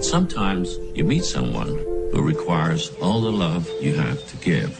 Sometimes you meet someone who requires all the love you have to give.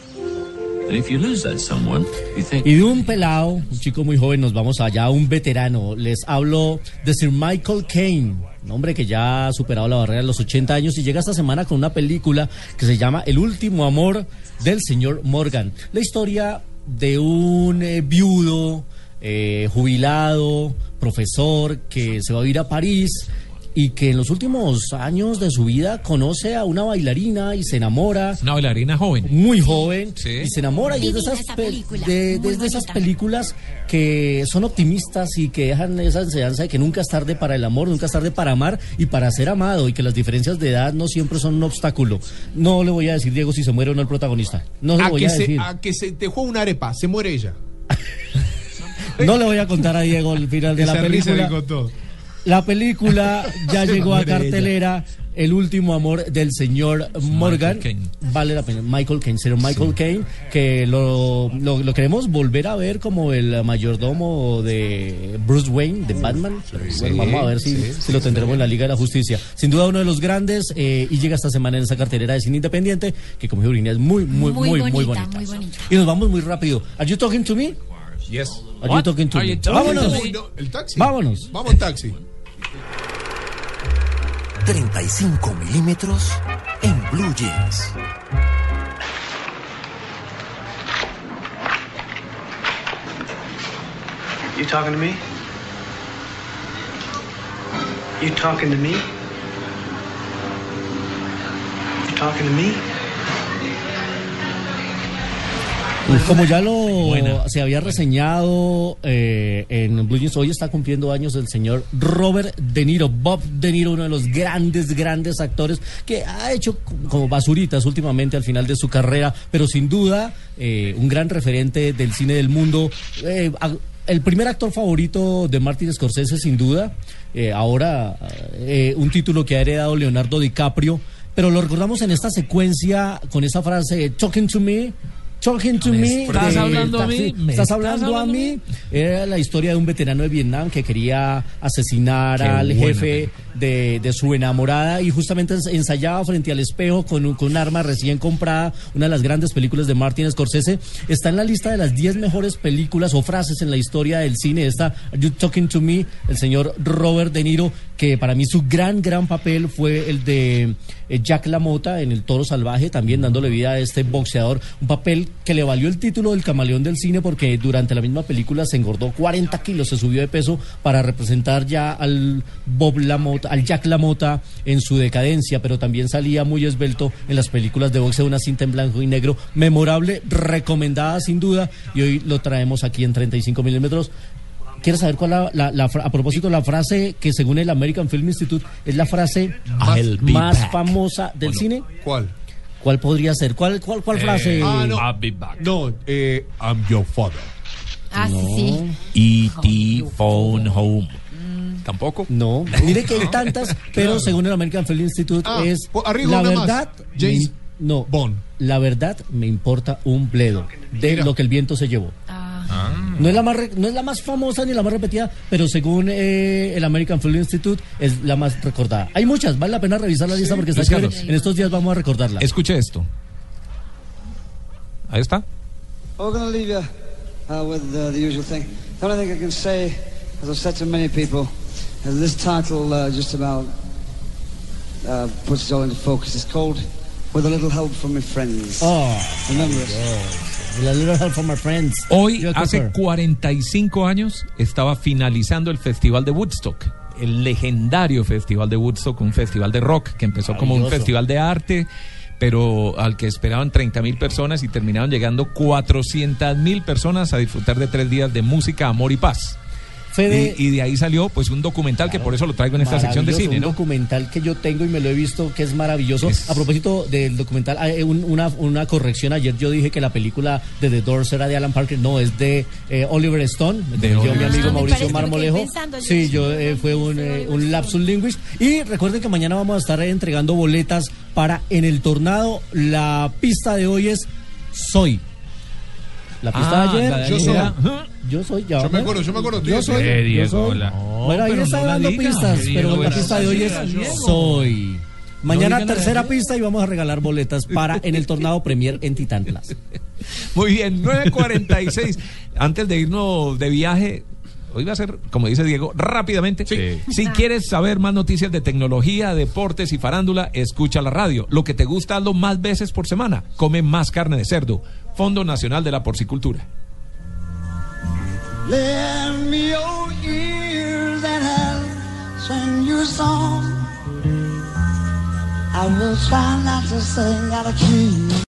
And if you lose that someone, you think... Y de un pelado, un chico muy joven, nos vamos allá un veterano. Les hablo de Sir Michael Caine, un hombre que ya ha superado la barrera de los 80 años y llega esta semana con una película que se llama El último amor del señor Morgan. La historia de un eh, viudo, eh, jubilado, profesor, que se va a ir a París y que en los últimos años de su vida conoce a una bailarina y se enamora. Una bailarina joven. Muy joven. Sí. Y se enamora y es de esas, esa pe- película, de, muy de- de esas películas que son optimistas y que dejan esa enseñanza de que nunca es tarde para el amor, nunca es tarde para amar y para ser amado y que las diferencias de edad no siempre son un obstáculo. No le voy a decir, Diego, si se muere o no el protagonista. No le A voy que, a se, decir. a que se dejó una arepa, se muere ella. No le voy a contar a Diego el final de la película. La película ya llegó a cartelera. El último amor del señor Morgan. Vale la pena. Michael Caine, señor Michael Caine, que lo, lo, lo queremos volver a ver como el mayordomo de Bruce Wayne, de Batman. Bueno, vamos a ver si, sí, si lo tendremos en la Liga de la Justicia. Sin duda uno de los grandes eh, y llega esta semana en esa cartelera de cine independiente que como dijo Virginia es muy, muy, Muy muy, muy bonita, bonita. muy bonita. Y nos vamos muy rápido. ¿Are you talking to me? Yes. Are you talking to Are me? you talking Vámonos. to Uy, no, el taxi. Vámonos. Vamos en taxi. 35 milímetros en Blue Jeans. You talking to me? You talking to me? You talking to me? Como ya lo se había reseñado eh, en Blue Jeans, hoy está cumpliendo años el señor Robert De Niro, Bob De Niro, uno de los grandes, grandes actores que ha hecho como basuritas últimamente al final de su carrera, pero sin duda eh, un gran referente del cine del mundo. Eh, el primer actor favorito de Martin Scorsese, sin duda. Ahora, un título que ha heredado Leonardo DiCaprio. Pero lo recordamos en esta secuencia con esa frase, Talking to me. Talking to me. estás hablando a mí? Taxi. ¿Me ¿Estás hablando a mí? Era la historia de un veterano de Vietnam que quería asesinar Qué al jefe de, de su enamorada y justamente ens- ensayaba frente al espejo con un, con un arma recién comprada, una de las grandes películas de Martin Scorsese. Está en la lista de las 10 mejores películas o frases en la historia del cine. Está Are You Talking to Me, el señor Robert De Niro, que para mí su gran, gran papel fue el de eh, Jack LaMotta en El Toro Salvaje, también dándole vida a este boxeador. Un papel que le valió el título del camaleón del cine porque durante la misma película se engordó 40 kilos, se subió de peso para representar ya al Bob LaMotta, al Jack LaMotta en su decadencia, pero también salía muy esbelto en las películas de boxeo, una cinta en blanco y negro, memorable, recomendada sin duda, y hoy lo traemos aquí en 35 milímetros. ¿Quieres saber cuál la, la- la fra- a propósito la frase que según el American Film Institute es la frase más, famosa del cine? ¿Cuál? ¿Cuál podría ser? ¿Cuál, cuál, cuál frase? ah, no. I'll be back. No, eh, I'm your father. Ah, sí. E.T. Phone Home. ¿Tampoco? No, mire que hay tantas, pero según el American Film Institute Ah, es arriesgo la verdad. James me- no, Bond. la verdad me importa un bledo de Mira. lo que el viento se llevó. No es la más re- no es la más famosa ni la más repetida, pero según eh, el American Film Institute es la más recordada. Hay muchas, vale la pena revisar la lista porque está chévere. En estos días vamos a recordarla. Escuche esto. Ahí está. We're going to leave you uh, with uh, the usual thing. The only thing I can say, as I've said to many people, is this title uh, just about uh, puts it all into focus. It's called With a Little Help from My Friends. Oh, Remember it. a little help from my friends. Hoy, hace prefer. 45 años, estaba finalizando el Festival de Woodstock. El legendario Festival de Woodstock, un festival de rock que empezó como un festival de arte, pero al que esperaban 30 mil personas y terminaron llegando 400 mil personas a disfrutar de tres días de música, amor y paz. Fede- y, y de ahí salió pues un documental que por eso lo traigo en esta sección de cine, un ¿no? documental que yo tengo y me lo he visto que es maravilloso. Es- A propósito del documental, hay un- una, una corrección. Ayer yo dije que la película de The Doors era de Alan Parker. No, es de eh, Oliver Stone. De corrigió mi amigo Stone. Mauricio Marmolejo. yo Sí, yo eh, fue un, eh, un lapsus linguis. Y recuerden que mañana vamos a estar entregando boletas para En el Tornado. La pista de hoy es Soy. La pista Ah, de ayer. la de Yo ayer soy. Yo soy ya. Yo me acuerdo, yo me acuerdo, Yo soy. Eh, yo Diego, soy. hola. bueno, ahí está no dando diga. pistas, Diego, pero la pista de hoy es sí, soy. Mañana tercera pista y vamos a regalar boletas para en el Tornado Premier en Plus. Muy bien, 9.46. Antes de irnos de viaje, hoy va a ser, como dice Diego, rápidamente. Si quieres saber más noticias de tecnología, deportes y farándula, escucha la radio. Lo que te gusta, hazlo más veces por semana. Come más carne de cerdo. Fondo Nacional de la Porcicultura.